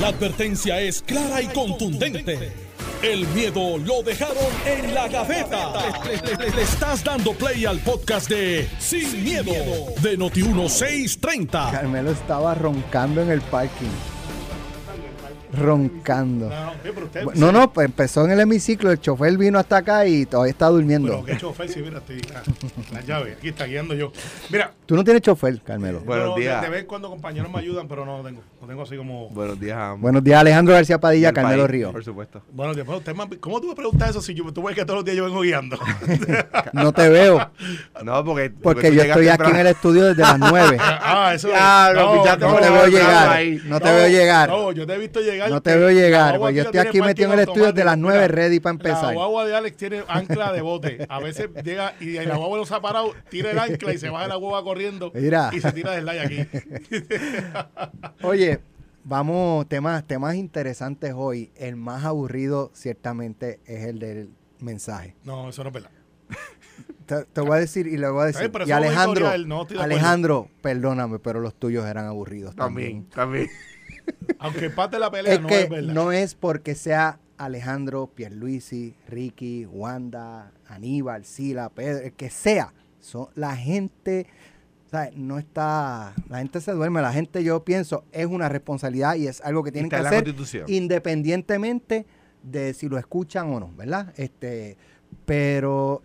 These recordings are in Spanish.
La advertencia es clara y contundente. El miedo lo dejaron en la gaveta. Le, estás dando play al podcast de Sin, miedo, de Noti1630. Carmelo estaba roncando en el parking. Roncando. No, no, pero usted. No, no, pues empezó en el hemiciclo, el chofer vino hasta acá y todavía está durmiendo. Pero qué chofer, sí, mira, estoy. ah, La llave, aquí está guiando yo. Mira. Tú no tienes chofer, Carmelo. Buenos no, de- días. De, vez en cuando compañeros me ayudan, pero no lo tengo. Lo tengo así como. Buenos días. Buenos días, Alejandro García Padilla, Del Carmelo país, Río. Por supuesto. Bueno, después usted me- ¿cómo tú me preguntas eso si yo, tú ves que todos los días yo vengo guiando? No te veo, No, porque. porque yo estoy aquí en el estudio desde las 9. ah, eso Ya, lo pichaste No por te la veo llegar, no te veo llegar. No, yo te he visto llegar. No te veo llegar, pues yo estoy aquí metido en el estudio desde las automático. 9 Mira, ready para empezar. La guagua de Alex tiene ancla de bote. A veces llega y la guagua no se ha parado, tira el ancla y se baja la guagua corriendo. Mira. Y se tira del like aquí. Oye, vamos, temas, temas interesantes hoy. El más aburrido ciertamente es el del mensaje. No, eso no es verdad. Te, te voy a decir y le voy a decir. pero Y Alejandro, no. Alejandro, perdóname, pero los tuyos eran aburridos también. También, también. Aunque parte de la pelea Es no que es verdad. no es porque sea Alejandro, Pierluisi, Ricky, Wanda, Aníbal, Sila, Pedro, el que sea. Son, la gente, ¿sabes? no está, la gente se duerme, la gente yo pienso es una responsabilidad y es algo que tienen que hacer independientemente de si lo escuchan o no, ¿verdad? Este, pero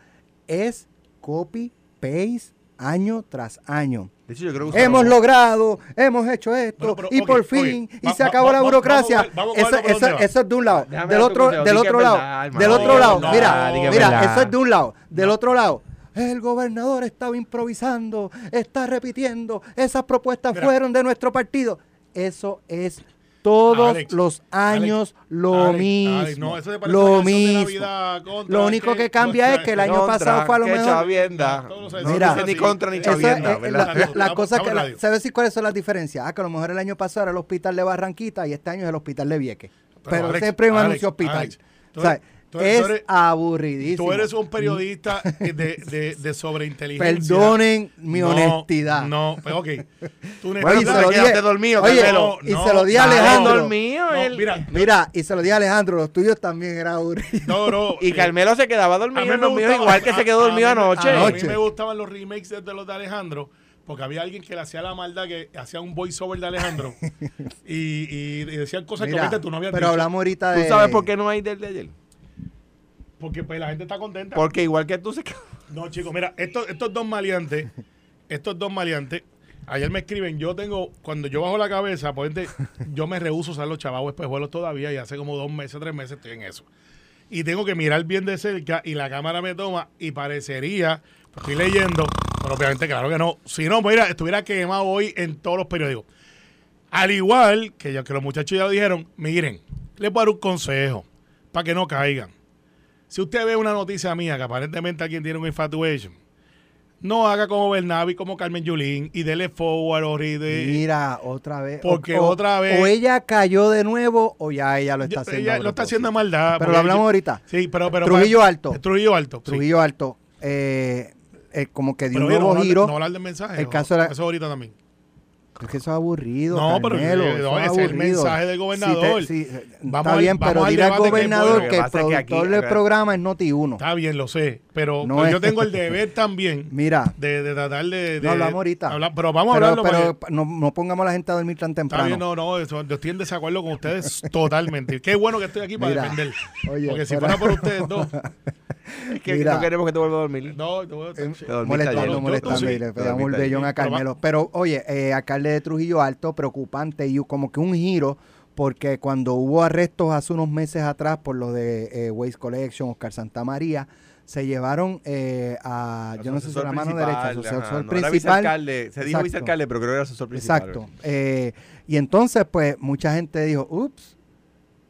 es copy paste año tras año. De hecho, yo creo que Hemos logrado, hemos hecho esto Bueno, pero, y por fin y Va- se acabó va- la va- burocracia. vamos vamos Eso, es de un lado. Déjame del otro, del otro lado, verdad, del otro lado. mira, mira, verdad. eso es de un lado. Del otro lado. El gobernador estaba improvisando, está repitiendo, esas propuestas Mira. fueron de nuestro partido. Eso es todos Alex, los años lo Alex, mismo. Alex, no, eso se parece a lo mismo. Navidad contra Lo único que cambia es que el año Contra, pasado fue a lo que mejor. chavienda. No Mira. dice ni contra ni es, chavienda, ¿verdad? la, la- la Estamos- cosa que, la-. ¿sabes decir cuáles son las diferencias? Ah, que a lo mejor el año pasado era el hospital de Barranquita y este año es el hospital de Vieques. Pero, Alex, siempre hay un Alex, anuncio hospital. Alex, tú O sea, eres- tú eres- es tú eres- aburridísimo. Tú eres un periodista de, de, de sobreinteligencia. Perdonen mi No, honestidad. No, pues ok. Oye, Bueno, y tú se te lo dije- dormido, oye, Carmelo. y No, se lo di a Alejandro. dormido, No, él. mira, Mira, y se lo di a Alejandro, los tuyos también eran aburridos. no, no. Y eh, Carmelo se quedaba dormido en los míos, igual que se quedó a dormido mí anoche. A mí me gustaban los remakes de los de Alejandro. Porque había alguien que le hacía la maldad, que hacía un voiceover de Alejandro. y, y, y decían cosas que obviamente tú no habías pero dicho. hablamos ahorita de... ¿Tú sabes por qué no hay del de ayer? Porque pues la gente está contenta. Porque igual que tú se. No, chicos, mira, estos, estos dos maleantes, estos dos maleantes, ayer me escriben, yo tengo, cuando yo bajo la cabeza, ejemplo, yo me rehuso usar los chavos espejuelos todavía y hace como dos meses, tres meses estoy en eso. Y tengo que mirar bien de cerca y la cámara me toma y parecería, estoy leyendo, pero obviamente claro que no. Si no, pues, mira, estuviera quemado hoy en todos los periódicos. Al igual que, ya, que los muchachos ya lo dijeron, miren, les voy a dar un consejo para que no caigan. Si usted ve una noticia mía que aparentemente alguien tiene un infatuation, no haga como Bernabi, como Carmen Yulín y dele forward o de Mira, otra vez. Porque o, otra vez- O ella cayó de nuevo o ya ella lo está haciendo. ella lo está haciendo maldad. Pero lo hablamos ahorita. Sí, pero, pero Trujillo para- Alto. Trujillo Alto. sí. Trujillo Alto. eh, eh, como que dio Pero un no nuevo de- giro. No hablar del mensaje. El no, caso era- Eso ahorita también. Es que eso es aburrido. No, pero Carmelo, eh, no, es ese es el aburrido. mensaje del Si gobernador. te- si- Vamos está bien, pero dile al gobernador que, que el que aquí- productor del acá- programa es Noti1. Está bien, lo sé. Pero No pues, es- yo tengo el deber también Mira, de, de tratar de, de- no hablamos ahorita. hablar- pero vamos a pero, hablarlo. pero no, no pongamos a la gente a dormir tan Está temprano. bien, no, no, eso, yo estoy en desacuerdo con ustedes totalmente. Qué bueno que estoy aquí para Mira, defender. oye, Porque si fuera- fuera por ustedes dos, Es que Mira. no queremos que te vuelva a dormir. no, te voy a- Te dormiste molestando, molestando sí. y le pegamos el vellón a Carmelo. Pero oye, eh, alcalde de Trujillo Alto, preocupante y como que un giro, porque cuando hubo arrestos hace unos meses atrás por lo de eh, Waste Collection, Oscar Santa María, se llevaron eh, a, yo no sé si la mano principal, derecha, ajá, asesor no era principal. vicealcalde, se dijo Exacto. vicealcalde, pero creo que era asesor principal. Exacto. Eh, y entonces, pues, mucha gente dijo, ups,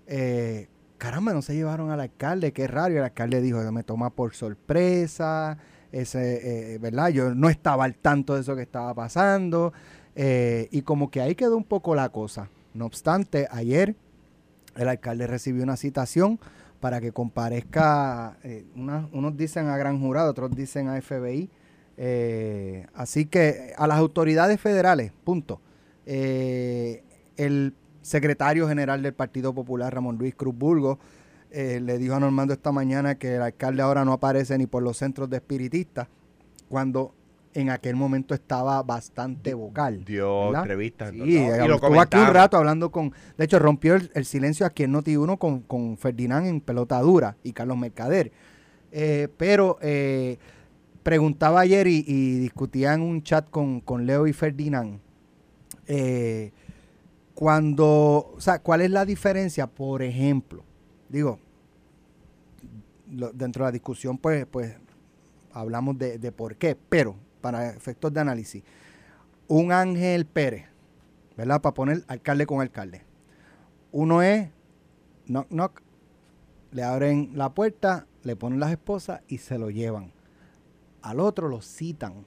eh, caramba, no se llevaron al alcalde, qué raro. El alcalde dijo, me toma por sorpresa, ese, eh, ¿verdad? Yo no estaba al tanto de eso que estaba pasando. eh, y como que ahí quedó un poco la cosa. No obstante, ayer el alcalde recibió una citación para que comparezca, eh, unos dicen a gran jurado, otros dicen a FBI. eh, así que a las autoridades federales, punto. Eh, el secretario general del Partido Popular, Ramón Luis Cruz Burgos, eh, le dijo a Normando esta mañana que el alcalde ahora no aparece ni por los centros de espiritistas, cuando en aquel momento estaba bastante vocal. Dio entrevistas. Sí, ¿no? eh, Y lo estuvo aquí un rato hablando con. De hecho, rompió el, el silencio aquí en Noti1 con, con Ferdinand en pelota dura y Carlos Mercader. Eh, pero eh, preguntaba ayer y, y discutía en un chat con, con Leo y Ferdinand. eh, cuando. O sea, ¿cuál es la diferencia? Por ejemplo, digo, dentro de la discusión, pues, pues hablamos de, de por qué, pero para efectos de análisis un Ángel Pérez, ¿verdad? Para poner alcalde con alcalde. Uno es knock knock, le abren la puerta, le ponen las esposas y se lo llevan. Al otro lo citan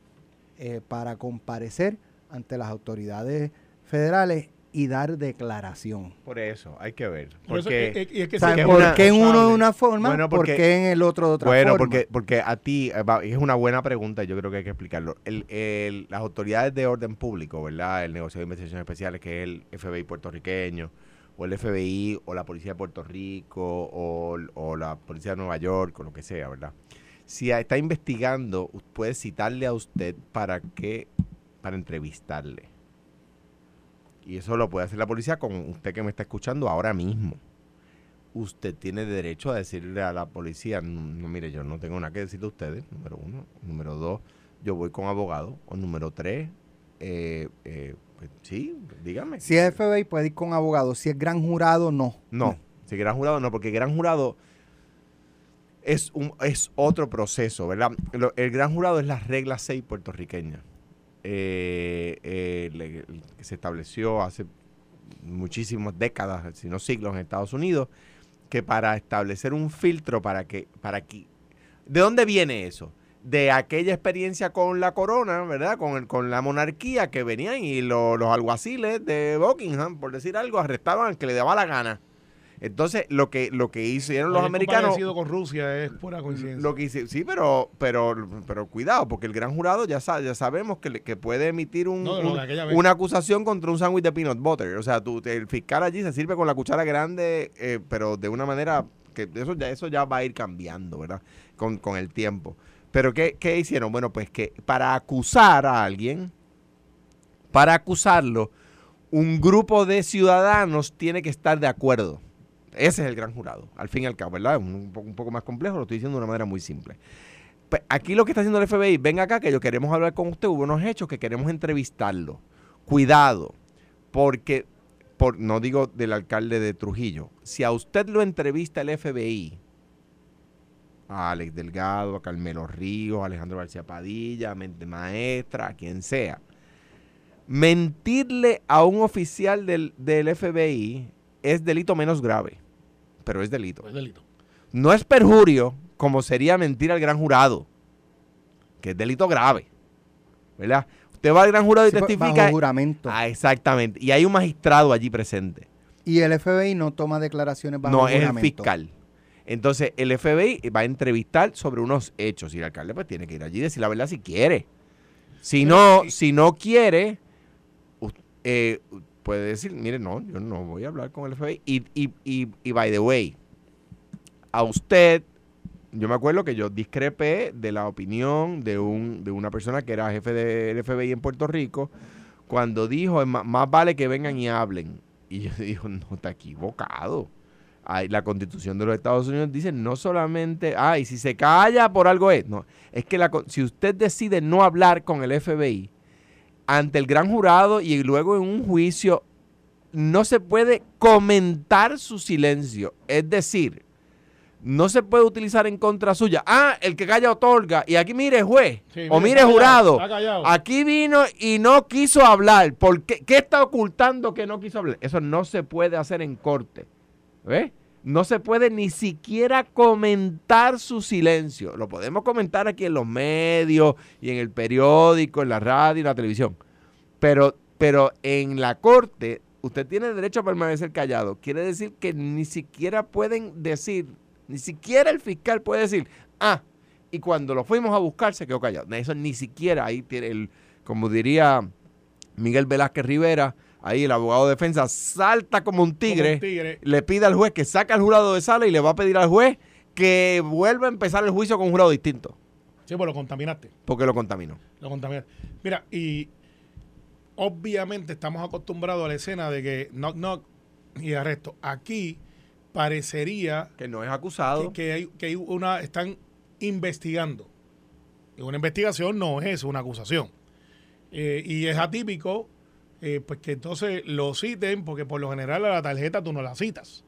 eh, para comparecer ante las autoridades federales y dar declaración. Por eso, hay que ver. Porque, y es que ¿Por qué en uno de una forma? Bueno, ¿Por porque- qué en el otro de otra bueno, forma? porque, porque a ti, eh, es una buena pregunta, yo creo que hay que explicarlo. El- el- las autoridades de orden público, ¿verdad? El negocio de investigaciones especiales, que es el FBI puertorriqueño, o el FBI, o la policía de Puerto Rico, o, o la policía de Nueva York, o lo que sea, ¿verdad? Si está investigando, puede citarle a usted para que, para entrevistarle. Y eso lo puede hacer la policía con usted que me está escuchando ahora mismo usted tiene derecho a decirle a la policía, no, mire, yo no tengo nada que decirle a ustedes, número uno. Número dos, yo voy con abogado. O número tres, eh, eh, pues, sí, dígame. si es FBI puede ir con abogado, si es gran jurado, no. No, si gran jurado no, porque gran jurado es, un, es otro proceso, ¿verdad? El gran jurado es la regla 6 puertorriqueña, eh, eh, que se estableció hace muchísimas décadas, si no siglos, en Estados Unidos, que para establecer un filtro para que, para que, ¿de dónde viene eso? De aquella experiencia con la corona, ¿verdad? Con, el- con la monarquía que venían y lo- los alguaciles de Buckingham, por decir algo, arrestaban al que le daba la gana. Entonces, lo que, lo que hicieron los americanos... con Rusia es pura coincidencia. Lo que hice- sí, pero, pero, pero cuidado, porque el gran jurado ya, sa- ya sabemos que, le- que puede emitir un, No, no, una acusación contra un sándwich de peanut butter. O sea, tú, el fiscal allí se sirve con la cuchara grande, eh, pero de una manera que eso ya, eso ya va a ir cambiando, ¿verdad? Con, con el tiempo. Pero ¿qué, ¿qué hicieron? Bueno, pues que para acusar a alguien, para acusarlo, un grupo de ciudadanos tiene que estar de acuerdo. Ese es el gran jurado, al fin y al cabo, ¿verdad? Un, un poco, más complejo, lo estoy diciendo de una manera muy simple. Pues aquí lo que está haciendo el FBI, venga acá que yo queremos hablar con usted, hubo unos hechos que queremos entrevistarlo. Cuidado, porque, por, no digo del alcalde de Trujillo, si a usted lo entrevista el FBI, a Alex Delgado, a Carmelo Ríos, a Alejandro García Padilla, a Mente Maestra, a quien sea, mentirle a un oficial del, del FBI es delito menos grave, pero es delito. Es delito. No es perjurio como sería mentir al gran jurado, que es delito grave. ¿Verdad? Usted va al gran jurado y Sí, bajo testifica. juramento. Ah, exactamente. Y hay un magistrado allí presente. Y el FBI no toma declaraciones bajo No, es el fiscal. Entonces, el FBI va a entrevistar sobre unos hechos y el alcalde pues tiene que ir allí y decir la verdad si quiere. Si no, si no quiere, eh, puede decir, mire, no, yo no voy a hablar con el FBI. Y, y, y, y by the way, a usted, yo me acuerdo que yo discrepé de la opinión de, un, de una persona que era jefe del FBI en Puerto Rico cuando dijo, "Es ma- más vale que vengan y hablen. Y yo digo, no, está equivocado. Ay, la constitución de los Estados Unidos dice no solamente, ay, si se calla por algo es. No, es que la, si usted decide no hablar con el FBI ante el gran jurado y luego en un juicio, no se puede comentar su silencio. Es decir, no se puede utilizar en contra suya. Ah, el que calla otorga. Y aquí mire juez Sí, o mire, callado, jurado. Aquí vino y no quiso hablar. ¿Por qué? ¿Qué está ocultando que no quiso hablar? Eso no se puede hacer en corte. ¿Ves? No se puede ni siquiera comentar su silencio. Lo podemos comentar aquí en los medios y en el periódico, en la radio y la televisión. Pero, pero en la corte, usted tiene derecho a permanecer callado. Quiere decir que ni siquiera pueden decir, ni siquiera el fiscal puede decir, ah, y cuando lo fuimos a buscar se quedó callado. Eso ni siquiera ahí tiene el, como diría Miguel Velázquez Rivera, Ahí el abogado de defensa salta como un tigre, Como un tigre. le pide al juez que saque al jurado de sala y le va a pedir al juez que vuelva a empezar el juicio con un jurado distinto, Sí, pues lo contaminaste. porque lo contaminó. Lo contaminaste. Mira, y obviamente estamos acostumbrados a la escena de que knock knock y arresto. Aquí parecería Que no es que, acusado. que hay, que hay una, están investigando. Y una investigación no es una acusación. Eh, y es atípico, eh, pues que entonces lo citen, porque por lo general a la tarjeta tú no la citas.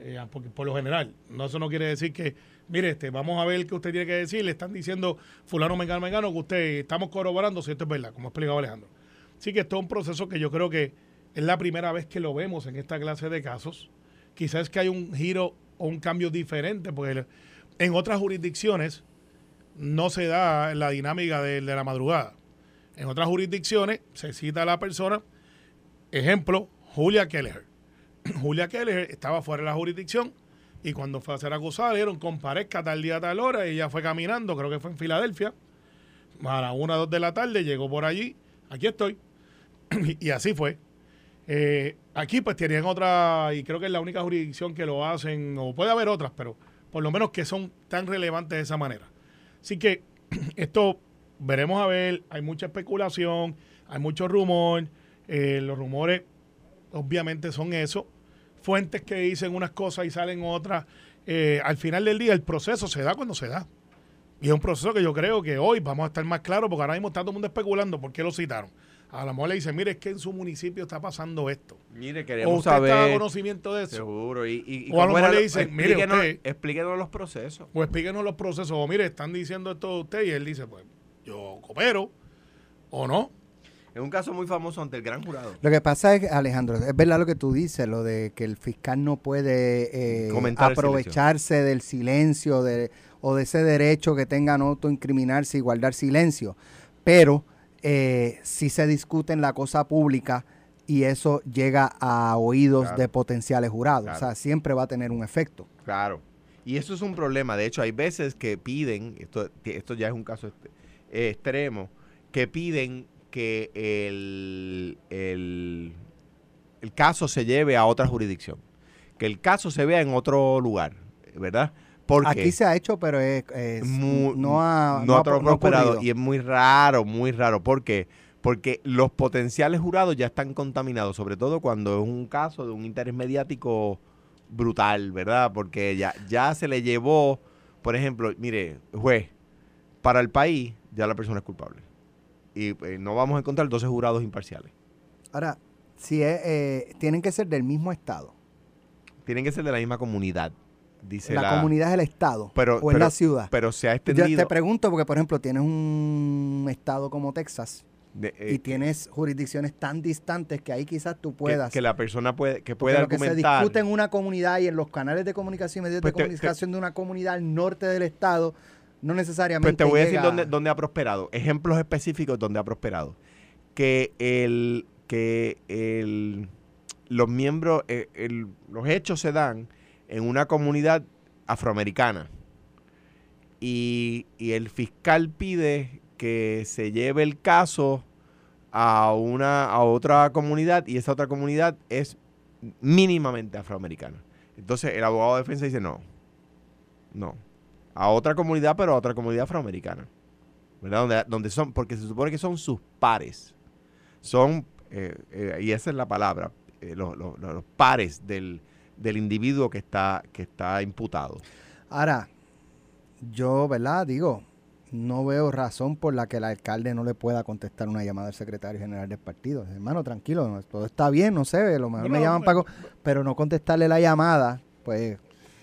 Eh, porque por lo general, no, eso no quiere decir que, mire, este, vamos a ver qué usted tiene que decir. Le están diciendo, fulano, mengano, mengano, que usted estamos corroborando si esto es verdad, como ha explicado Alejandro. Así que esto es un proceso que yo creo que es la primera vez que lo vemos en esta clase de casos. Quizás que hay un giro o un cambio diferente, porque en otras jurisdicciones no se da la dinámica de la madrugada. En otras jurisdicciones se cita a la persona, ejemplo, Julia Keller. Julia Keller estaba fuera de la jurisdicción y cuando fue a ser acusada le dieron comparezca tal día, tal hora, y ella fue caminando, creo que fue en Filadelfia, a las 1 o 2 de la tarde, llegó por allí, aquí estoy, y así fue. Eh, aquí pues tienen otra, y creo que es la única jurisdicción que lo hacen, o puede haber otras, pero por lo menos que son tan relevantes de esa manera. Así que esto veremos a ver, hay mucha especulación, hay mucho rumor, eh, los rumores obviamente son eso, fuentes que dicen unas cosas y salen otras. Eh, al final del día el proceso se da cuando se da. Y es un proceso que yo creo que hoy vamos a estar más claros porque ahora mismo está todo el mundo especulando por qué lo citaron. A lo mejor le dicen, mire, es que en su municipio está pasando esto. Mire, O queremos usted está a saber. conocimiento de eso. Seguro. Y, y, y O a lo mejor le dicen, mire, explíquenos, usted- explíquenos los procesos. O explíquenos los procesos. O mire, están diciendo esto de usted y él dice, pues yo coopero o no. Es un caso muy famoso ante el gran jurado. Lo que pasa es, Alejandro, es verdad lo que tú dices, lo de que el fiscal no puede eh, aprovecharse del silencio de, o de ese derecho que tenga a no autoincriminarse y guardar silencio. Pero eh, si se discute en la cosa pública y eso llega a oídos Claro. de potenciales jurados. Claro. O sea, siempre va a tener un efecto. Claro. Y eso es un problema. De hecho, hay veces que piden, esto, esto ya es un caso eh, extremo, que piden que el, el, el caso se lleve a otra jurisdicción. Que el caso se vea en otro lugar, ¿verdad? Porque Aquí se ha hecho, pero es, no ha, no ha prosperado. y es muy raro, muy raro. ¿Por qué? Porque los potenciales jurados ya están contaminados, sobre todo cuando es un caso de un interés mediático brutal, ¿verdad? Porque ya, ya se le llevó, por ejemplo, mire, juez, para el país ya la persona es culpable. Y eh, no vamos a encontrar 12 jurados imparciales. Ahora, si es, eh, tienen que ser del mismo estado. Tienen que ser de la misma comunidad, dice la, la... comunidad es el estado pero, o es la ciudad. Pero se ha Yo extendido... te pregunto porque, por ejemplo, tienes un estado como Texas de- y eh, tienes jurisdicciones tan distantes que ahí quizás tú que, puedas. que la persona puede, que pueda lo que se argumentar... discute en una comunidad y en los canales de comunicación y medios Pues de te- comunicación de una comunidad al norte del estado, no necesariamente. Pues te voy a decir dónde, dónde ha prosperado. Ejemplos específicos donde ha prosperado. Que el que el, los miembros, eh, el- los hechos se dan en una comunidad afroamericana. Y, y el fiscal pide que se lleve el caso a una a otra comunidad y esa otra comunidad es mínimamente afroamericana. Entonces el abogado de defensa dice no, no, a otra comunidad, pero a otra comunidad afroamericana. ¿Verdad? Donde, donde son, porque se supone que son sus pares. Son, eh, eh, y esa es la palabra, eh, los, los- los pares del, del individuo que está, que está imputado. Ahora, yo, ¿verdad? Digo, no veo razón por la que el alcalde no le pueda contestar una llamada al secretario general del partido. Hermano, tranquilo, no, todo está bien, no sé, a lo mejor me llaman para... co- Pero no contestarle la llamada, pues,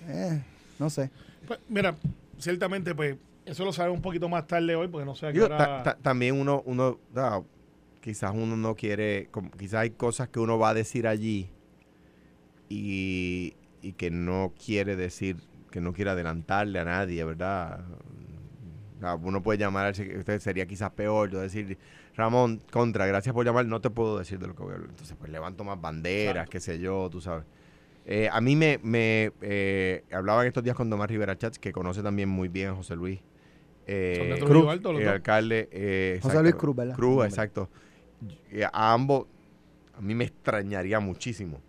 eh, no sé. Pues, mira, ciertamente, pues, eso lo sabemos un poquito más tarde hoy, porque no sé a qué Digo, hora- ta- ta- también uno, uno quizás uno no quiere, como- quizás hay cosas que uno va a decir allí y, y que no quiere decir, que no quiere adelantarle a nadie, ¿verdad? Uno puede llamar, al sec- usted sería quizás peor, yo decir, Ramón, contra, gracias por llamar, no te puedo decir de lo que voy a hablar. Entonces, pues levanto más banderas, Exacto. qué sé yo, tú sabes. Eh, a mí me, me eh, hablaba en estos días con Tomás Rivera Chats, que conoce también muy bien a José Luis. Eh, Son de Cruz. Alto, el dos. alcalde. eh, José exacto, Luis Cruz, ¿verdad? Cruz, exacto. A ambos, a mí me extrañaría muchísimo.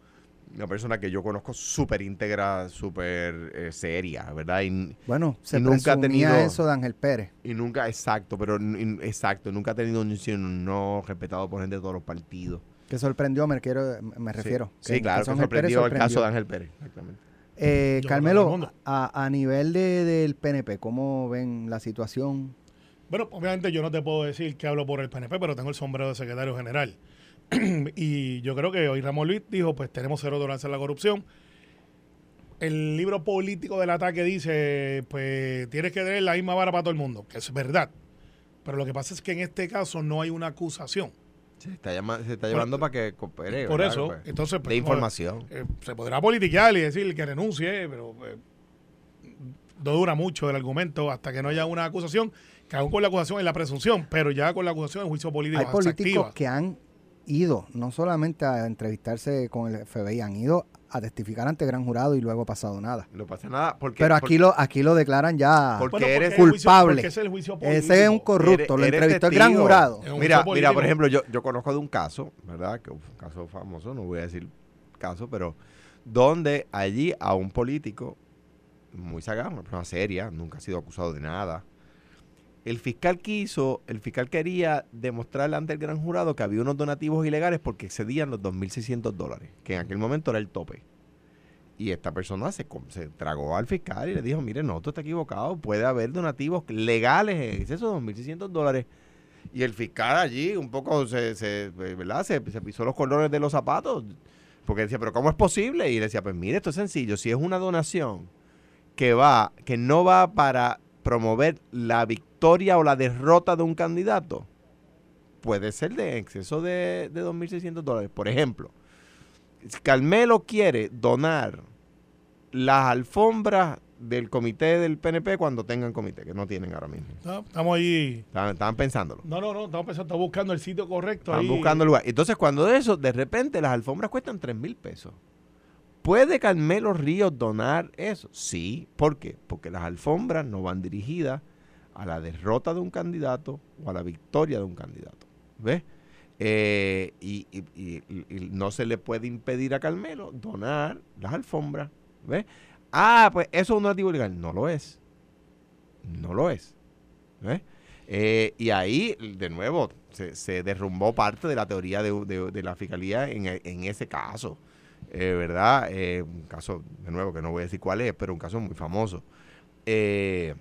Una persona que yo conozco súper íntegra, súper eh, seria, ¿verdad? Y, Bueno, se Y nunca ha tenido- eso de Ángel Pérez. y nunca, exacto, pero exacto, nunca ha tenido un no respetado por gente de todos los partidos. Que sorprendió, me, quiero, me refiero. Sí, claro, que sorprendió el caso de Ángel Pérez. Exactamente. Eh, Carmelo, a nivel de, del PNP, ¿cómo ven la situación? Bueno, obviamente yo no te puedo decir que hablo por el PNP, pero tengo el sombrero de secretario general. y yo creo que hoy Ramón Luis dijo, pues tenemos cero tolerancia a la corrupción. El libro político del ataque dice, pues tienes que tener la misma vara para todo el mundo, que es verdad. Pero lo que pasa es que en este caso no hay una acusación. Se está, llama- se está Por- llevando para que coopere. Por ¿verdad? eso, Pues, entonces... pues, de información. eh, se podrá politiquear y decir que renuncie, pero eh, no dura mucho el argumento hasta que no haya una acusación, que aún con la acusación es la presunción, pero ya con la acusación el juicio político Hay políticos activa. que han ido, no solamente a entrevistarse con el FBI, han ido a testificar ante gran jurado y luego ha pasado nada. No pasa nada. Porque, Pero aquí lo, aquí lo declaran ya Porque Bueno, eres es el juicio- culpable. porque ese es el juicio político. Ese es un corrupto, Eres- lo eres entrevistó el testigo. gran jurado. Mira, mira, por ejemplo, yo, yo conozco de un caso, ¿verdad? Que un caso famoso, no voy a decir caso, pero donde allí a un político muy sagaz, una persona seria, nunca ha sido acusado de nada. El fiscal quiso, el fiscal quería demostrarle ante el gran jurado que había unos donativos ilegales porque excedían los 2.600 dólares, que en aquel momento era el tope. Y esta persona se, tragó al fiscal y le dijo, mire, no, tú estás equivocado, puede haber donativos legales en exceso de 2.600 dólares. Y el fiscal allí un poco se, ¿verdad? Se, se pisó los cordones de los zapatos. Porque decía, pero ¿cómo es posible? Y le decía, pues mire, esto es sencillo. Si es una donación que va, que no va para promover la victoria o la derrota de un candidato, puede ser de exceso de, de 2.600 dólares. Por ejemplo, si Carmelo quiere donar las alfombras del comité del PNP cuando tengan comité, que no tienen ahora mismo. No, estamos ahí. Estaban, estaban pensándolo. No, no, no, estamos pensando, estamos buscando el sitio correcto. Están ahí. buscando el lugar. Entonces, cuando de eso, de repente las alfombras cuestan 3 mil pesos. ¿Puede Carmelo Ríos donar eso? Sí. ¿Por qué? Porque las alfombras no van dirigidas a la derrota de un candidato o a la victoria de un candidato. ¿Ves? Eh, y, no se le puede impedir a Carmelo donar las alfombras. ¿Ves? Ah, pues eso es un ilegal. No lo es. No lo es. ¿Ves? Eh, y ahí, de nuevo, se, derrumbó parte de la teoría de, la fiscalía en, en ese caso. Eh, ¿Verdad? Eh, un caso, de nuevo, que no voy a decir cuál es, pero un caso muy famoso. Eh,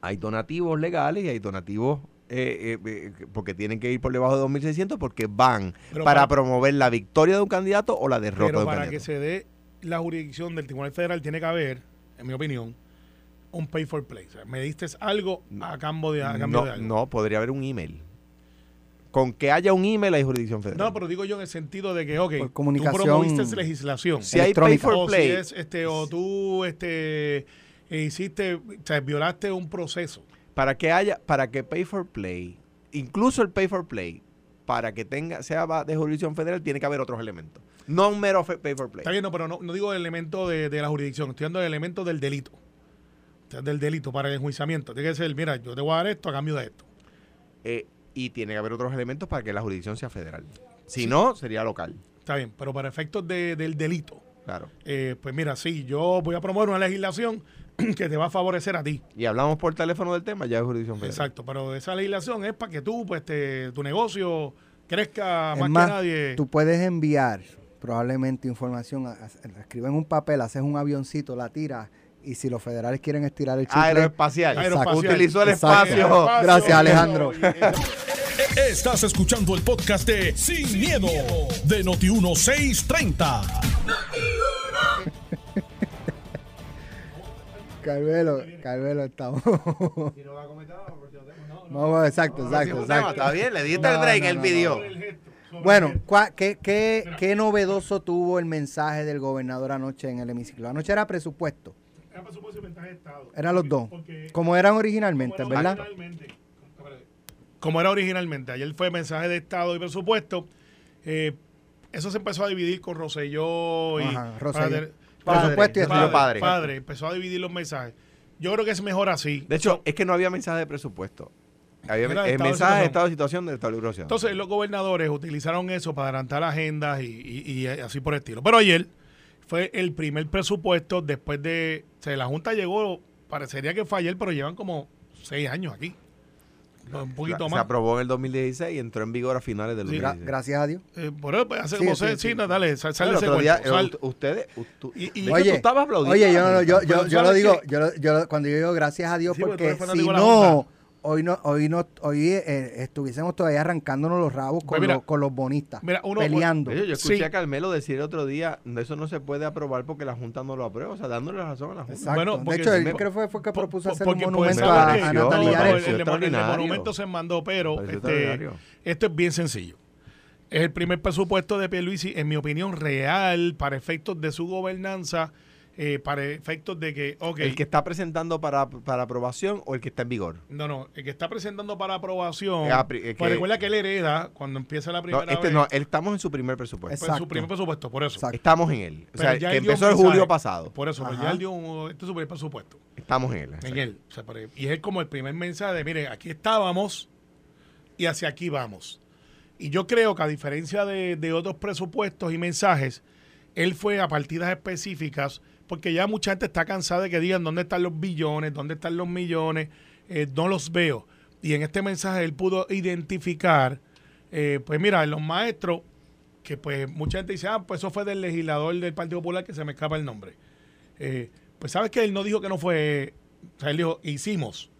hay donativos legales y hay donativos eh, eh, eh, porque tienen que ir por debajo de 2.600 porque van para para- promover la victoria de un candidato o la derrota Pero de un para candidato. que se dé la jurisdicción del Tribunal Federal tiene que haber, en mi opinión, un pay for play. O sea, me diste algo a cambio de, a cambio no, de algo. no, podría haber un email. Con que haya un email hay jurisdicción federal. No, pero digo yo en el sentido de que, ok, Por comunicación tú promoviste legislación. si hay pay for o play, si es, este, o tú este, eh, hiciste, o sea, violaste un proceso. para que haya, para que Pay for Play, incluso el Pay for Play, para que tenga, sea de jurisdicción federal, tiene que haber otros elementos. No un mero Pay for Play. Está bien, no, pero no, no digo el elemento de, de la jurisdicción, estoy hablando del elemento del delito. O sea, del delito para el enjuiciamiento. Tiene que ser, mira, yo te voy a dar esto a cambio de esto. Eh, y tiene que haber otros elementos para que la jurisdicción sea federal. Si no, sería local. Está bien, pero para efectos de- del delito, Claro. eh, pues mira, sí, yo voy a promover una legislación que te va a favorecer a ti. Y hablamos por teléfono del tema, ya es jurisdicción federal. Exacto, pero esa legislación es para que tú, pues, te- tu negocio crezca Es más, más, que nadie. tú puedes enviar probablemente información, a- a- la escribes en un papel, haces un avioncito, la tiras, y si los federales quieren estirar el chicle... Aeroespacial. Aeroespacial. Utilizó el Exacto. espacio. Gracias, Alejandro. Estás escuchando el podcast de Sin, miedo, de Noti1630. Carmelo, Carmelo, estamos... Vamos, exacto, exacto, exacto. Está bien, le diste No, el break, no, él no, pidió. Bueno, ¿cuá- qué, qué, qué novedoso tuvo el mensaje del gobernador anoche en el hemiciclo? Anoche era presupuesto, Era presupuesto y ventaja de Estado. eran los dos, Porque- como eran originalmente, ¿verdad? originalmente, Como era originalmente. Ayer fue mensaje de Estado y presupuesto. Eh, eso se empezó a dividir con Roselló y Ajá, Rosselló. Padre- Presupuesto y padre, estudio padre. padre. Empezó a dividir los mensajes. Yo creo que es mejor así. De hecho, es que no había mensaje de presupuesto. Había Era de el estado de mensaje de situación. estado de situación del estado de. Entonces los gobernadores utilizaron eso para adelantar agendas y, y- y así por el estilo. Pero ayer fue el primer presupuesto después de... O sea, la Junta llegó, parecería que fue ayer, pero llevan como seis años aquí. Un poquito se más. aprobó en el 2016 y entró en vigor a finales del Sí. Gra- 2016. gracias a Dios. Eh, por eso, pues, hace Sí, como sí, seis... Sí, sí. dale, sal, sal El de ese otro día, cuento, sal. eh, ustedes, tú, Y- y- Oye, tú estabas aplaudiendo. Oye, yo, no, yo, yo, yo lo ¿sabes digo, yo, lo- yo cuando yo digo gracias a Dios, Sí, porque porque si la no. Hoy no, hoy no, hoy eh, estuviésemos todavía arrancándonos los rabos con, mira, los, con los bonistas, mira, uno- peleando. Yo escuché Sí. a Carmelo decir el otro día, eso no se puede aprobar porque la Junta no lo aprueba, o sea, dándole la razón a la Junta. Exacto. Bueno, de hecho, él creo que fue, fue que propuso hacer un pues, monumento ¿sabes a, a Natalia no, el, monumento se mandó, pero este, esto es bien sencillo. Es el primer presupuesto de Pierluisi, en mi opinión, real para efectos de su gobernanza, eh, para efectos de que, ok, ¿El que está presentando para, para aprobación o el que está en vigor? no, no, el que está presentando para aprobación, ah, pri- eh, pues recuerda que él hereda cuando empieza la No, primera este vez, no, él- estamos en su primer presupuesto. pues, su primer presupuesto, por eso. Exacto. Estamos en él. O Pero sea, ya que él dio un empezó el mensaje. julio pasado. Por eso, pues Ajá. ya él dio un, este es su primer presupuesto. Estamos en él. en él. O sea, pero- y es como el primer mensaje de, mire, aquí estábamos y hacia aquí vamos. Y yo creo que a diferencia de, de otros presupuestos y mensajes, él fue a partidas específicas, porque ya mucha gente está cansada de que digan dónde están los billones, dónde están los millones, eh, no los veo. Y en este mensaje él pudo identificar, eh, pues mira, los maestros, que pues mucha gente dice, ah, pues eso fue del legislador del Partido Popular que se me escapa el nombre. Eh, pues sabes que él no dijo que no fue, o sea, él dijo, hicimos,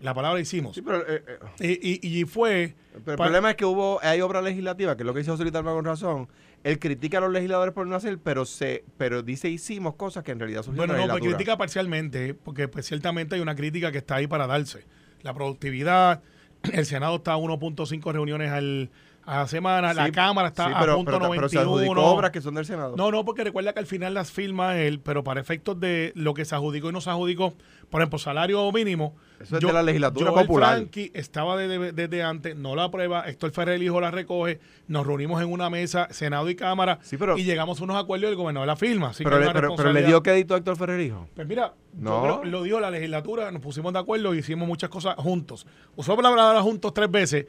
la palabra hicimos. Sí, pero, eh, eh, Y, y- y fue, pero el problema es que hubo, hay obra legislativa, que es lo que dice José Luis con razón. Él critica a los legisladores por no hacer, pero se, pero dice hicimos cosas que en realidad surgieron bueno, en no, la pues critica parcialmente, porque pues ciertamente hay una crítica que está ahí para darse. La productividad, el Senado está a 1.5 reuniones al, a la semana, la Cámara está sí, a pero, punto pero, pero se adjudicó 91. obras que son del Senado. No, no, porque recuerda que al final las firma él, pero para efectos de lo que se adjudicó y no se adjudicó, por ejemplo, salario mínimo. Eso es de la legislatura Joel popular. Frankie estaba desde, desde antes, no la aprueba, Héctor Ferrer hijo la recoge, nos reunimos en una mesa, Senado y Cámara, Sí, pero- y llegamos a unos acuerdos y el gobernador la firma. Así que pero, hay le, pero, pero le dio crédito a Héctor Ferrer Hijo. Pues mira, No. creo- lo dijo la legislatura, nos pusimos de acuerdo y hicimos muchas cosas juntos. Usó la palabra juntos tres veces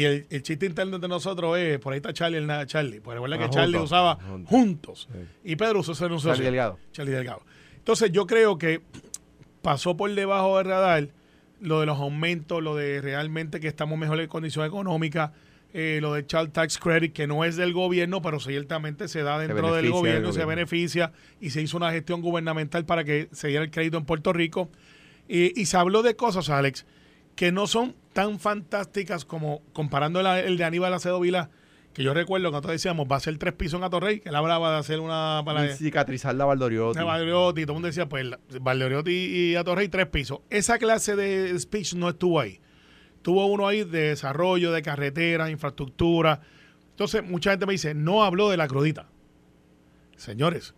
y el, el chiste interno de nosotros es, por ahí está Charlie, el nada Charlie. Pues recuerda Ah, que Charlie usaba Juntos. Y Pedro usó ese anuncio Charlie. Delgado. Charlie Delgado. Entonces yo creo que pasó por debajo del radar lo de los aumentos, lo de realmente que estamos mejor en condición económica, eh, lo de Child Tax Credit, que no es del gobierno, pero ciertamente se da dentro del beneficia del gobierno y se gobierno. beneficia y se hizo una gestión gubernamental para que se diera el crédito en Puerto Rico. Y se habló de cosas, Alex, que no son tan fantásticas como comparando la- el de Aníbal Acedo Vila, que yo recuerdo que nosotros decíamos, va a ser tres pisos en Atorrey, que él hablaba de hacer una... Para, Y cicatrizar la Valdoriotti. de Valdeoriotti, todo el mundo decía, pues, la- Valdeoriotti y Atorrey, tres pisos. Esa clase de speech no estuvo ahí. Tuvo uno ahí de desarrollo, de carreteras, infraestructura. Entonces, mucha gente me dice, no habló de la crudita. Señores,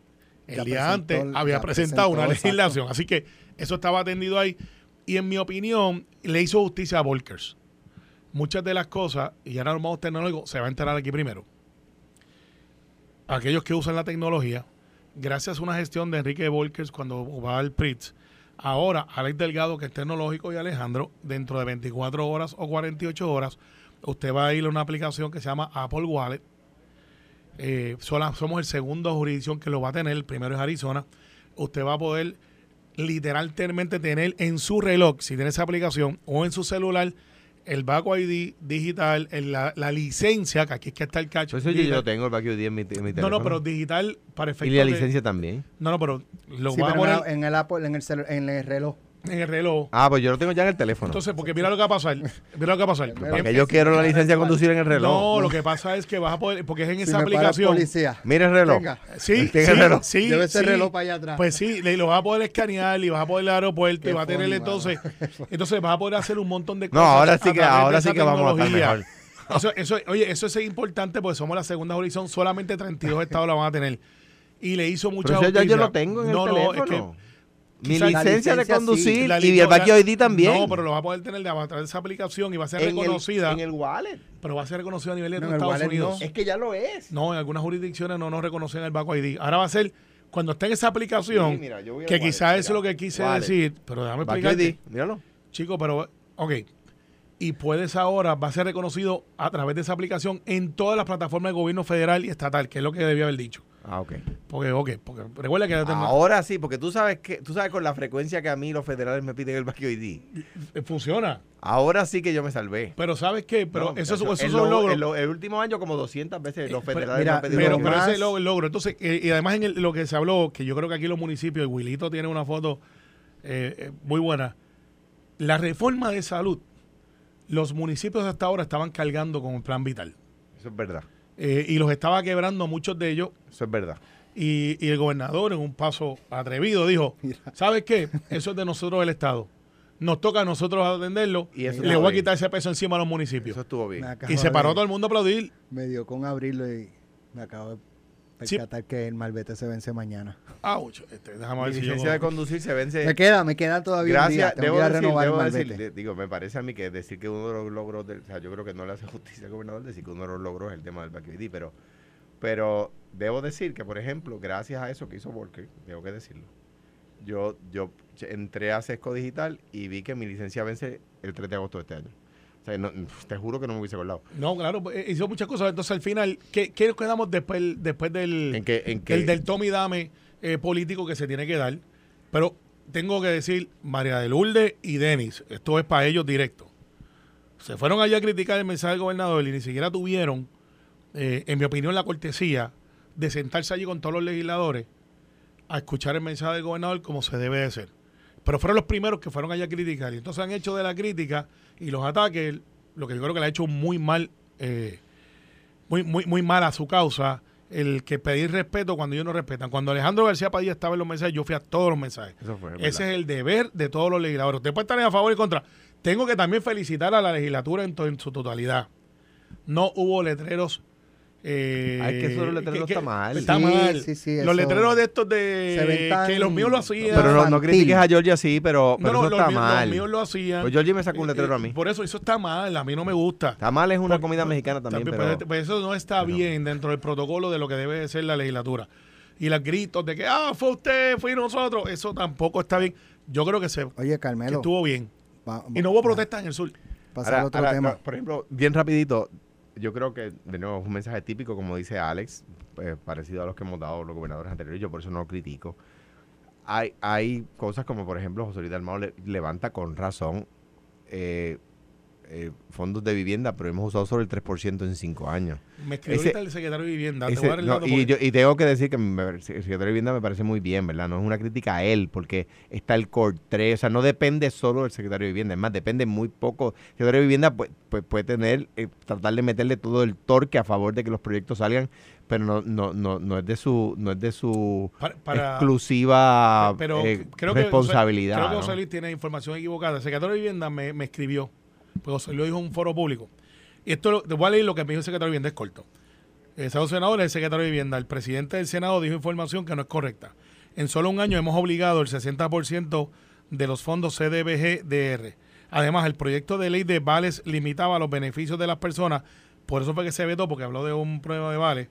el Ya día presentó antes había presentado una exacto. legislación. Así que eso estaba atendido ahí. Y en mi opinión, le hizo justicia a Volkers. Muchas de las cosas, y ahora los modos tecnológicos, se va a enterar aquí primero. Aquellos que usan la tecnología, gracias a una gestión de Enrique Volkers cuando va al PRITS, ahora Alex Delgado, que es tecnológico, y Alejandro, dentro de 24 horas o 48 horas, usted va a ir a una aplicación que se llama Apple Wallet. Eh, somos el segundo jurisdicción que lo va a tener, el primero es Arizona. Usted va a poder literalmente tener en su reloj, si tiene esa aplicación, o en su celular, el Back ID digital, el- la, la licencia, que aquí es que está el cacho. Pues eso yo, yo tengo el Back ID en mi, en mi No, teléfono. no, pero digital para efectos Y la de- licencia también. No, no, pero lo Sí, va a pero poner el, en el Apple, en el, en el reloj. En el reloj. Ah, pues yo lo tengo ya en el teléfono. Entonces, porque mira lo que va a pasar. Mira lo que va a pasar. ¿Para qué yo quiero la licencia de conducir en el reloj? No, lo que pasa es que vas a poder, porque es en Si esa me aplicación. policía. Mira el reloj. Venga. Sí, Tiene sí, el reloj. sí, Lleve ese sí. reloj para allá atrás. Pues sí, le, lo vas a poder escanear y vas a poder ir al aeropuerto y vas a tener funny, entonces, entonces vas a poder hacer un montón de No, cosas. ahora a sí que, ahora sí que vamos a estar tecnología. mejor. Eso, eso, oye, eso es importante porque somos la segunda jurisdicción, solamente 32 estados la van a tener. Y le hizo mucha Pero eso ya yo lo tengo en no, el No, teléfono. es que Mi La licencia de sí. conducir la y el Back ID también. No, pero lo vas a poder tener de- a través de esa aplicación y va a ser en el, reconocida. en el wallet. Pero va a ser reconocida a nivel de No, Estados Unidos. no. Es que ya lo es. No, en algunas jurisdicciones no nos reconocen el Back ID. Ahora va a ser, cuando esté en esa aplicación, Sí, mira, yo voy al que quizás eso es lo que quise Wallet. decir, pero déjame. ID, míralo. Chico, pero, ok. y puedes ahora, va a ser reconocido a través de esa aplicación en todas las plataformas de gobierno federal y estatal, que es lo que debía haber dicho. Ah, ok. Porque, ok, porque recuerda que ya tenemos- Ahora sí, porque tú sabes que tú sabes con la frecuencia que a mí los federales me piden el Back ID. eh, funciona. Ahora sí que yo me salvé. Pero ¿sabes qué? Pero No, eso, eso es un lo- logro. El, lo- el último año como 200 veces los pero- federales mira, me han pedido Pero, pero ese es el logro. Entonces, eh, y además en el- lo que se habló, que yo creo que aquí los municipios, y Wilito tiene una foto eh, eh, muy buena. La reforma de salud, los municipios hasta ahora estaban cargando con el plan vital. Eso es verdad. Eh, y los estaba quebrando muchos de ellos. Eso es verdad. Y, y el gobernador, en un paso atrevido, dijo: ¿Sabes qué? Eso es de nosotros el Estado. Nos toca a nosotros atenderlo. Y eso le voy a quitar ese peso encima a los municipios. Eso estuvo bien. Y se paró de- todo el mundo a aplaudir. Me dio con abrirlo y me acabo de Sí. percatar que el malvete se vence mañana. Ouch, este, déjame Mi ver si yo. licencia de conducir se vence. Me queda, me queda todavía un día. Gracias, Tengo debo que ir a decir, renovar el debo decir, malvete. de- digo, me parece a mí que decir que uno de los logros del, o sea, yo creo que no le hace justicia al gobernador decir que uno de los logros es el tema del Back ID, pero, pero debo decir que, por ejemplo, gracias a eso que hizo Volker, tengo que decirlo, yo, yo entré a Sesco Digital y vi que mi licencia vence el 3 de agosto de este año. O sea, no- te juro que no me hubiese acordado. No, claro, pues, hizo muchas cosas. Entonces, al final, ¿qué, qué nos quedamos después, después del, En que, en del, del Tommy Dame eh, político que se tiene que dar? Pero tengo que decir, María de Lourdes y Denis, esto es para ellos directo. Se fueron allá a criticar el mensaje del gobernador y ni siquiera tuvieron, eh, en mi opinión, la cortesía de sentarse allí con todos los legisladores a escuchar el mensaje del gobernador como se debe de ser. Pero fueron los primeros que fueron allá a criticar. Y entonces han hecho de la crítica y los ataques lo que yo creo que le ha hecho muy mal, eh, muy, muy, muy mal a su causa, el que pedir respeto cuando ellos no respetan. Cuando Alejandro García Padilla estaba en los mensajes, yo fui a todos los mensajes. Fue, Ese es el deber de todos los legisladores. Usted puede estar a favor y contra. Tengo que también felicitar a la legislatura en, en su totalidad. No hubo letreros. Eh, Ay, que eso de los letreros está mal. Está Sí, mal. sí, sí, los letreros de estos de tan- que los míos lo hacían. Pero no, no critiques a Georgia así, pero, No, pero no, eso los está míos, mal. los míos lo hacían. Pues Georgie me sacó un letrero Eh, a mí. Por eso, eso está mal. A mí no me gusta. Está mal es una Por- comida mexicana también, También, pero... pues, pues eso no está bien dentro del protocolo de lo que debe de ser la legislatura. Y los gritos de que, ah, fue usted, fue nosotros, eso tampoco está bien. Yo creo que se Oye, que Carmelo. estuvo bien. va- Y no hubo protestas en el sur. Pasar Ahora- a otro ahora, tema. no, por ejemplo, bien rapidito, yo creo que, de nuevo, es un mensaje típico, como dice Alex, pues, parecido a los que hemos dado los gobernadores anteriores, yo por eso no lo critico. Hay, hay cosas como, por ejemplo, José Luis Dalmau le- levanta con razón eh, eh, fondos de vivienda, pero hemos usado solo el 3% en cinco años. Me escribió Ese- ahorita el secretario de Vivienda. Ese- no, y, yo, y tengo que decir que me- el secretario de Vivienda me parece muy bien, ¿verdad? No es una crítica a él, porque está el COR 3, o sea, no depende solo del secretario de Vivienda, es más, depende muy poco. El secretario de Vivienda pues, pues, puede tener, eh, tratar de meterle todo el torque a favor de que los proyectos salgan, pero no, no, no, no es de su, no es de su para, para- exclusiva pero eh, creo responsabilidad. Creo que ¿no? Tiene información equivocada. El secretario de Vivienda me, me escribió, pues Luis dijo un foro público. Y esto lo- te voy a leer lo que me dijo el secretario de Vivienda, es corto. El Senado senador es el secretario de Vivienda. El presidente del Senado dijo información que no es correcta. En solo un año hemos obligado el 60% de los fondos CDBG-DR. Además, el proyecto de ley de vales limitaba los beneficios de las personas, por eso fue que se vetó, porque habló de un problema de vales.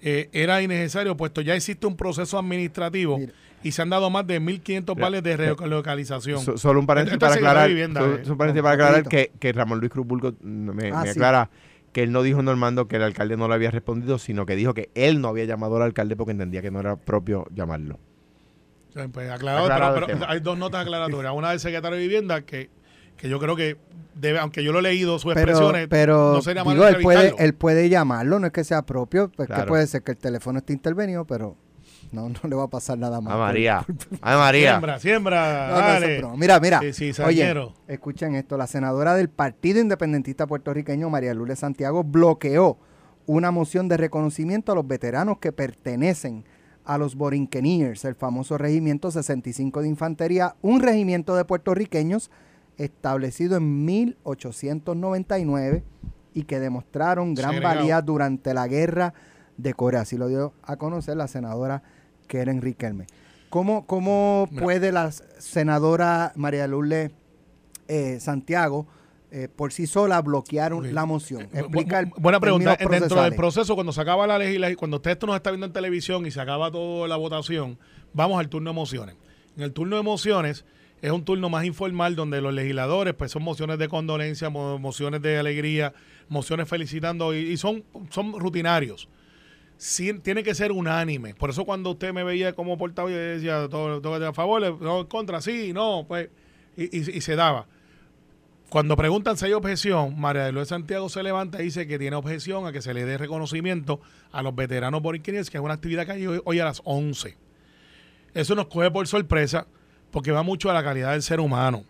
Eh, era innecesario, puesto ya existe un proceso administrativo Mira. y se han dado más de 1.500 Mira, vales de eh, relocalización. So- solo un paréntesis para aclarar, Vivienda, so- eh. so un paréntesis Un para aclarar que, que Ramón Luis Cruz Bulgo mm, me, Ah, me sí. aclara que él no dijo Normando que el alcalde no le había respondido, sino que dijo que él no había llamado al alcalde porque entendía que no era propio llamarlo. Pues, aclarado, Aclarado pero- el pero tema. hay dos notas aclaratorias. Una del secretario de Vivienda que, que yo creo que debe, aunque yo lo he leído, sus Pero, expresiones, pero no sería malo digo, él puede, entrevistarlo. él puede llamarlo, no es que sea propio, pues que puede ser que el teléfono esté intervenido, pero no, no le va a pasar nada más. A María. A María. Siembra, siembra, No, dale. Mira, mira. Sí, sí, Oye, escuchen esto. La senadora del Partido Independentista Puertorriqueño, María Lourdes Santiago, bloqueó una moción de reconocimiento a los veteranos que pertenecen a los Borinqueniers, el famoso Regimiento 65 de Infantería, un regimiento de puertorriqueños establecido en 1899 y que demostraron gran Segregado. valía durante la guerra de Corea. Así lo dio a conocer la senadora Keren Riquelme. ¿Cómo, cómo Mira. puede la senadora María Lourdes eh, Santiago eh, por sí sola bloquear un- Ok. la moción? Explica el- bu- Buena pregunta. Dentro del proceso, cuando se acaba la legislación, cuando usted esto nos está viendo en televisión y se acaba toda la votación, vamos al turno de mociones. En el turno de mociones, es un turno más informal donde los legisladores pues son mociones de condolencia, mo- mociones de alegría, mociones felicitando y, son, son rutinarios. Tiene que ser unánime. Por eso cuando usted me veía como portavoz, yo decía, todo, todo a favor, no, en contra, sí, no, pues, y, se daba. Cuando preguntan si hay objeción, María de Lourdes Santiago se levanta y dice que tiene objeción a que se le dé reconocimiento a los veteranos borinquenienses, que es una actividad que hay hoy, hoy a las 11. Eso nos coge por sorpresa porque va mucho a la calidad del ser humano.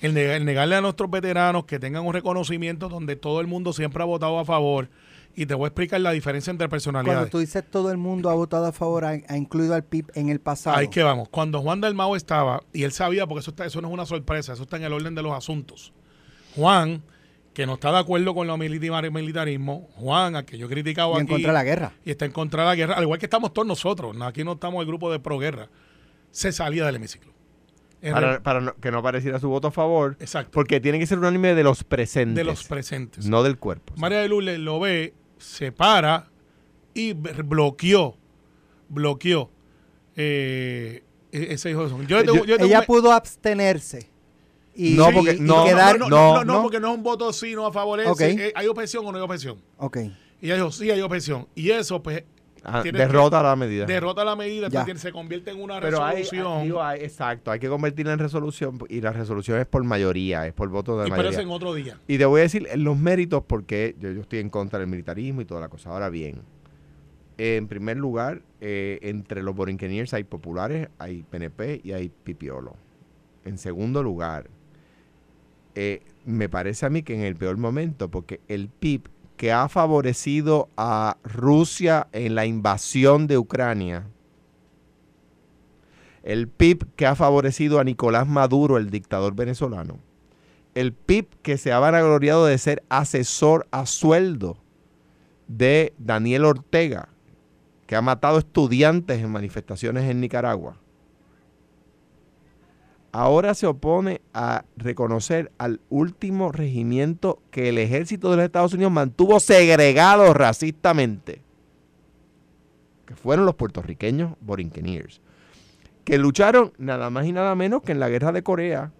El, neg- el negarle a nuestros veteranos que tengan un reconocimiento donde todo el mundo siempre ha votado a favor. Y te voy a explicar la diferencia entre Cuando personalidades. tú dices todo el mundo ha votado a favor, ha, ha incluido al PIB en el pasado. Ahí que vamos. Cuando Juan del Mao estaba, y él sabía, porque eso, está, eso no es una sorpresa, eso está en el orden de los asuntos. Juan, que no está de acuerdo con lo militar- militarismo, Juan, al que yo he criticado y en aquí, contra de la guerra. y está en contra de la guerra, al igual que estamos todos nosotros, no- aquí no estamos el grupo de proguerra, se salía del hemiciclo. Para, re- para no- que no apareciera su voto a favor, Exacto, porque tiene que ser unánime de los presentes, de los presentes. no del cuerpo. María de Lourdes lo ve, se para y bloqueó, bloqueó eh, e- ese hijo de su- Yo, tengo- Yo- yo tengo Ella un- pudo abstenerse. Y, No, y- porque- y no, quedar, no, no, no, no, ¿no? porque no es un voto sí, no a favor. es- Ok. eh, ¿Hay objeción o no hay objeción? Ok. Y ella dijo, sí, hay objeción. Y eso, pues, Ah, derrota la medida. derrota la medida, entonces se convierte en una Pero hay, resolución. digo, hay- exacto, hay que convertirla en resolución y la resolución es por mayoría, es por voto de y pero mayoría. en otro día. Y te voy a decir en los méritos porque yo, yo estoy en contra del militarismo y toda la cosa. Ahora bien, en primer lugar, eh, entre los borinqueniers hay populares, hay PNP y hay pipiolo. En segundo lugar, eh, me parece a mí que en el peor momento, porque el PIB que ha favorecido a Rusia en la invasión de Ucrania, el PIB que ha favorecido a Nicolás Maduro, el dictador venezolano, el PIB que se ha vanagloriado de ser asesor a sueldo de Daniel Ortega, que ha matado estudiantes en manifestaciones en Nicaragua, ahora se opone a reconocer al último regimiento que el ejército de los Estados Unidos mantuvo segregado racistamente, que fueron los puertorriqueños Borinqueniers, que lucharon nada más y nada menos que en la guerra de Corea,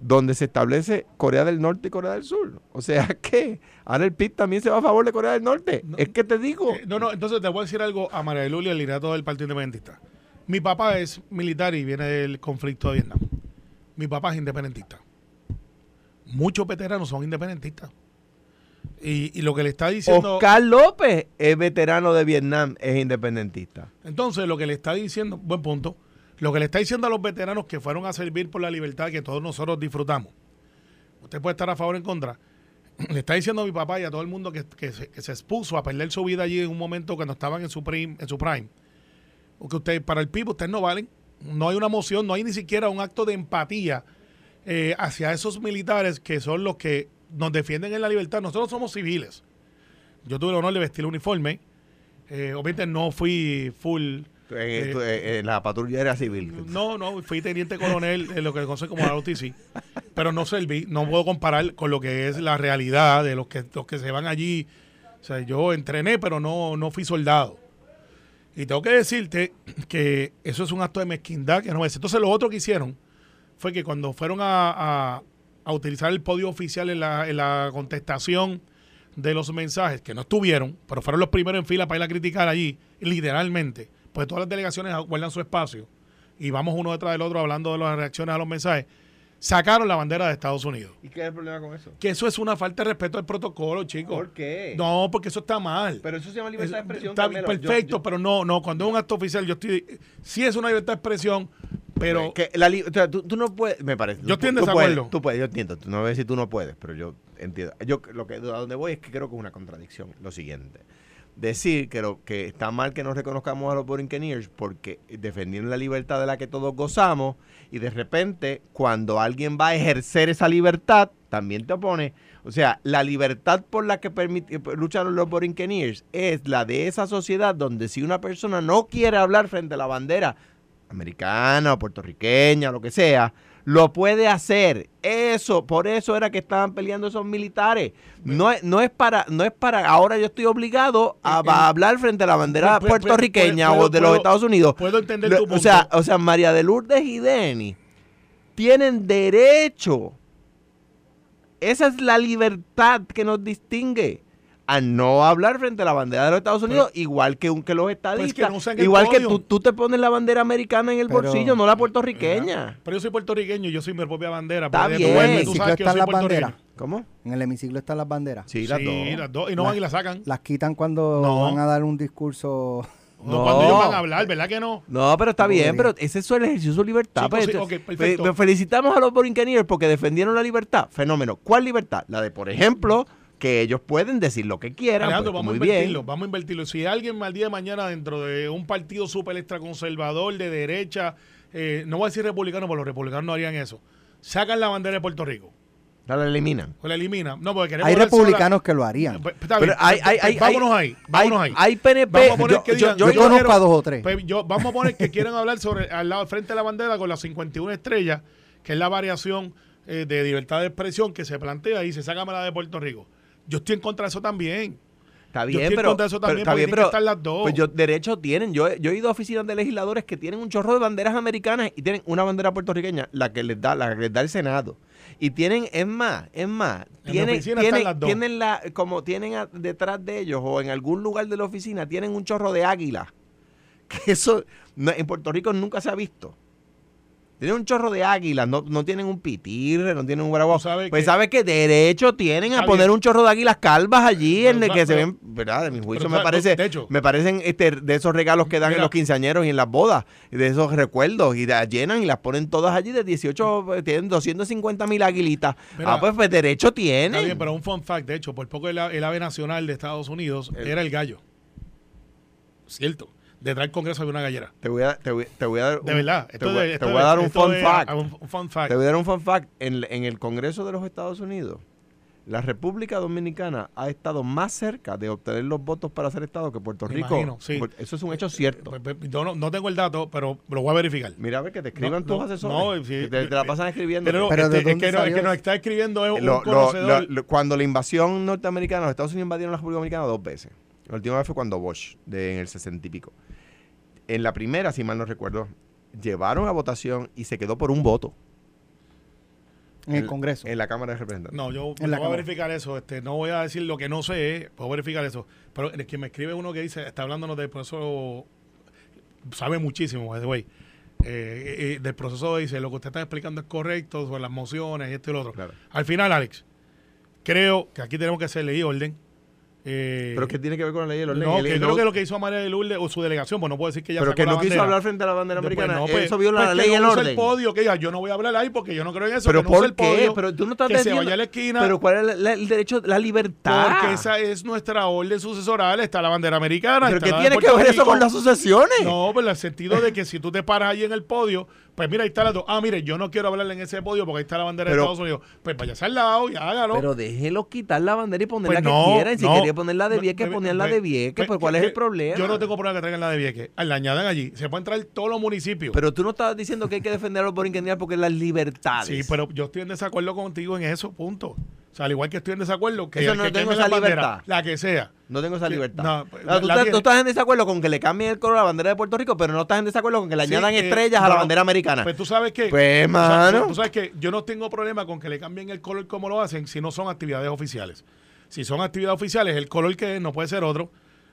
donde se establece Corea del Norte y Corea del Sur. O sea que ahora el PIB también se va a favor de Corea del Norte. No, es que te digo. Eh, no, no, entonces te voy a decir algo a María Lula y al liderato del Partido Independentista. Mi papá es militar y viene del conflicto de Vietnam. Mi papá es independentista. Muchos veteranos son independentistas. Y, y lo que le está diciendo. Oscar López es veterano de Vietnam, es independentista. Entonces, lo que le está diciendo, buen punto, lo que le está diciendo a los veteranos que fueron a servir por la libertad que todos nosotros disfrutamos, usted puede estar a favor o en contra, le está diciendo a mi papá y a todo el mundo que, que se, que se expuso a perder su vida allí en un momento cuando estaban en su prime, en su prime, porque usted, para el PIB ustedes no valen, no hay una moción, no hay ni siquiera un acto de empatía eh, hacia esos militares que son los que nos defienden en la libertad. Nosotros somos civiles. Yo tuve el honor de vestir el uniforme. Eh, obviamente no fui full Eh, la patrulla era civil. no, no, fui teniente coronel en lo que conoce como la OTC, pero no serví, no puedo comparar con lo que es la realidad de los que, los que se van allí. O sea, yo entrené, pero no, no fui soldado. Y tengo que decirte que eso es un acto de mezquindad que no es. Entonces, lo otro que hicieron fue que cuando fueron a, a- utilizar el podio oficial en la, en la contestación de los mensajes, que no estuvieron, pero fueron los primeros en fila para ir a criticar allí, literalmente, pues todas las delegaciones guardan su espacio y vamos uno detrás del otro hablando de las reacciones a los mensajes, sacaron la bandera de Estados Unidos. ¿Y qué es el problema con eso? Que eso es una falta de respeto al protocolo, chicos. qué? No, porque eso está mal. Pero eso se llama libertad de expresión. Está Carmelo. Perfecto, yo- pero no, no, cuando es un acto oficial, yo estoy, sí es una libertad de expresión, pero que la o sea, tú, tú no puedes, me parece. Yo tú- estoy en tú puedes, yo entiendo. Tú no a decir tú no puedes, pero yo entiendo. Yo lo que a donde voy es que creo que es una contradicción. Lo siguiente. Decir que lo que está mal que no reconozcamos a los Borinqueniers porque defendieron la libertad de la que todos gozamos y de repente cuando alguien va a ejercer esa libertad también te opone. O sea, la libertad por la que permiti- lucharon los Borinqueniers es la de esa sociedad donde si una persona no quiere hablar frente a la bandera americana o puertorriqueña, lo que sea, lo puede hacer. Eso, por eso era que estaban peleando esos militares. No es, no es para, no es para, ahora yo estoy obligado a, hablar frente a la bandera Pu- pu- puertorriqueña puedo- o de los Estados Unidos. puedo entender tu O punto. sea, o sea, María de Lourdes y Denny tienen derecho. Esa es la libertad que nos distingue. A no hablar frente a la bandera de los Estados Unidos, igual que, un, que los estadistas. no usan el igual que tú, tú te pones la bandera americana en el Pero- bolsillo, no la puertorriqueña. Pero yo soy puertorriqueño, yo soy mi propia bandera. Está bien. En el tú hemiciclo sabes que yo están las banderas. ¿Cómo? En el hemiciclo están las banderas. Sí, las Sí, dos. las dos. Y no Las- van y la sacan. Las quitan cuando No. van a dar un discurso. No, No. cuando ellos van a hablar, ¿verdad que no? No, pero está No bien, pero ese es el ejercicio de su libertad. Sí, pues, pues sí, entonces, ok, perfecto. fe- felicitamos a los Borinqueniers porque defendieron la libertad. Fenómeno. ¿Cuál libertad? La de, por ejemplo, que ellos pueden decir lo que quieran. Alejandro, pues, vamos a muy invertirlo, bien. vamos a invertirlo. Si alguien al día de mañana dentro de un partido súper extra conservador de derecha, eh, no voy a decir republicano, porque los republicanos no harían eso, sacan la bandera de Puerto Rico La eliminan. o la eliminan. No, porque queremos Hay republicanos que lo harían. Pues, está Pero hay- hay- pues, hay- vámonos hay- ahí, vámonos hay, ahí. hay PNP. Vamos a poner yo- que yo- digan, yo- Yo yo conozco quiero- a dos o tres. Pues yo- vamos a poner que quieren hablar sobre al lado frente de la bandera con las 51 estrellas, que es la variación eh, de libertad de expresión que se plantea y se saca la de Puerto Rico. Yo estoy en contra de eso también. Está Yo bien, estoy en pero, contra de eso pero también, está porque bien, pero estar las dos. pues yo derecho tienen. Yo, yo he ido a oficinas de legisladores que tienen un chorro de banderas americanas y tienen una bandera puertorriqueña, la que les da, la que les da el Senado. Y tienen, es más, es más, tienen, tienen, están las dos. tienen la, como tienen a- detrás de ellos o en algún lugar de la oficina, tienen un chorro de águila. Que eso no- en Puerto Rico nunca se ha visto. Tienen un chorro de águilas, no, no tienen un pitirre, no tienen un sabes Pues que- sabes que derecho tienen a Está poner un chorro de águilas calvas allí en el que se ven, ¿verdad? De mi juicio pero me parece, de hecho- me parecen este, de esos regalos que dan en los quinceañeros y en las bodas, de esos recuerdos, y las llenan y las ponen todas allí de 18, eh, tienen 250 mil aguilitas. Mira, ah, pues, pues derecho Está tienen. bien, pero un fun fact, de hecho, por poco el, ave nacional de Estados Unidos El- era el gallo. Cierto. Detrás del Congreso había una gallera. Te voy a, te voy, te voy a dar De un- verdad. te voy, de- te esto voy de- a dar un fun de- fact. Un, un fun fact. Te voy a dar un fun fact. En, en el Congreso de los Estados Unidos, la República Dominicana ha estado más cerca de obtener los votos para ser Estado que Puerto Me Rico. imagino, sí. Porque Eso es un hecho cierto. Pues, pues, Yo no, no tengo el dato, pero lo voy a verificar. Mira a ver que te escriban No, tus no, asesores. no, sí, que te, te la pasan escribiendo. Pero, Pero ¿de este, es, que no, es salió que nos está escribiendo es un Lo- conocedor. lo- lo- cuando la invasión norteamericana, los Estados Unidos invadieron la República Dominicana dos veces. La última vez fue cuando Bush, de, en el 60 y pico. En la primera, si mal no recuerdo, llevaron a votación y se quedó por un voto En el Congreso. en la Cámara de Representantes. no, yo En la voy a verificar eso. Este, no voy a decir lo que no sé, eh, puedo verificar eso. Pero el que me escribe uno que dice, está hablándonos del proceso, sabe muchísimo, by the way. Eh, eh, del proceso dice, lo que usted está explicando es correcto sobre las mociones y esto y lo otro. Claro. Al final, Alex, creo que aquí tenemos que hacer ley y orden. Eh, Pero ¿qué tiene que ver con la ley del orden? no, El- que el- creo que lo que hizo María de Lourdes o su delegación, pues no puedo decir que ella pero que no quiso hablar frente a la bandera americana. no, pues, eso viola pues la que ley y el no orden. el podio, que diga, yo no voy a hablar ahí porque yo no creo en eso. pero que no ¿por el qué? podio, pero tú no estás que se vaya a la esquina. Pero ¿cuál es la- la- el derecho, la libertad? Porque esa es nuestra orden sucesoral, está la bandera americana. ¿Pero qué de tiene que ver eso con las sucesiones? No, pues en el sentido de que si tú te paras ahí en el podio, pues mira, ahí está la dos. Ah, mire, yo no quiero hablar en ese podio porque ahí está la bandera Pero- de Estados Unidos. Pues váyase al lado y hágalo. Pero déjelo quitar la bandera y poner Pues la que no, quieran. Si no. quería ponerla de No, Vieques, pues, ponían la pues, de Vieques. pues, Pues, ¿cuál que- es el problema? Yo no tengo problema que traigan la de Vieques. La añadan allí. Se puede entrar todos los municipios. Pero tú no estabas diciendo que hay que defender a los porque las libertades. Sí, pero yo estoy en desacuerdo contigo en eso, punto. O sea, al igual que estoy en desacuerdo que, Eso no que tengo esa la bandera, libertad. la que sea. No tengo esa libertad. no, tú, la estás, tiene. tú estás en desacuerdo con que le cambien el color a la bandera de Puerto Rico, pero no estás en desacuerdo con que le Sí, añadan eh, estrellas a la no, bandera americana. Pues tú sabes que. Pues, tú sabes- mano. Tú sabes que yo no tengo problema con que le cambien el color como lo hacen si no son actividades oficiales. Si son actividades oficiales, el color que es no puede ser otro.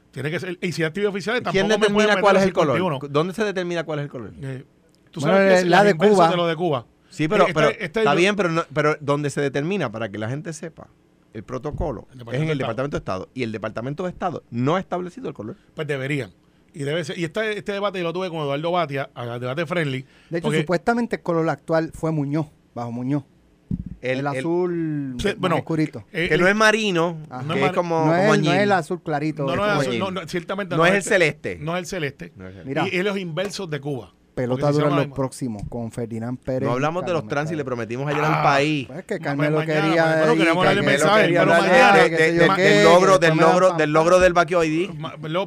Tiene que ser. Y si es actividad oficiales, tampoco ¿Quién me pueden determina meter cuál es el el color? 51. ¿Dónde se determina cuál es el color? Eh, tú Bueno, sabes que es la de inverso Cuba. de lo de Cuba. Sí, pero, Eh, pero este- este está yo- bien, pero, no, pero donde se determina para que la gente sepa el protocolo El es en el Estado. Departamento de Estado. Y el Departamento de Estado no ha establecido el color. Pues deberían. Y debe ser. Y este, este debate yo lo tuve con Eduardo Batia, al debate friendly. De hecho, porque- supuestamente el color actual fue Muñoz, bajo Muñoz. El, El, el- azul más bueno, oscurito. eh, que no es marino, Ajá. que es como, no, como es, no añil. es el azul clarito. no, es no, es azul, no, no, ciertamente No es el este- celeste. No es el celeste. No es el- Mira. Y es los inversos de Cuba. Pelota dura los próximos con Ferdinand Pérez. No hablamos de los trans y le prometimos ayer Ah, al país. Pues que Ma- Carmelo quería. bueno, queremos darle mensaje, que del logro, que del logro, del logro del Baquio ID.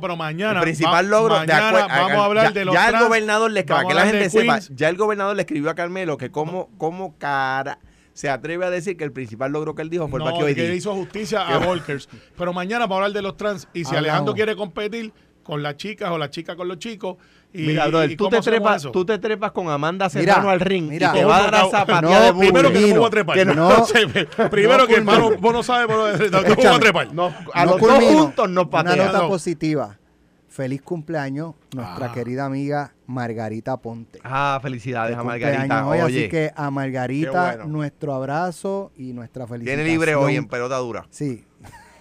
Pero mañana. El principal logro vamos a hablar ya, de los ya el gobernador le para que la gente sepa, Queens. ya el gobernador le escribió a Carmelo que como, como cara se atreve a decir que el principal logro que él dijo fue el No, que hizo justicia a Volkers. Pero mañana vamos a hablar de los trans. Y si Hablamos. Alejandro quiere competir con las chicas o las chicas con los chicos, Y, Mira, brother, y tú te, trepas, tú te trepas con Amanda Serrano al ring mira. y te va a dar a No, zapatear no, de bullying. Primero que no a trepar. Que no- No, primero que hermano, vos no sabes, pero no, Escúchame. trepar. No, a No los dos juntos nos Una patean. nota No. positiva. Feliz cumpleaños, nuestra Ah. querida amiga Margarita Ponte. Ah, felicidades a Margarita. hoy, Oye, así que a Margarita, bueno. nuestro abrazo y nuestra felicitación. tiene libre hoy en pelota dura. Sí.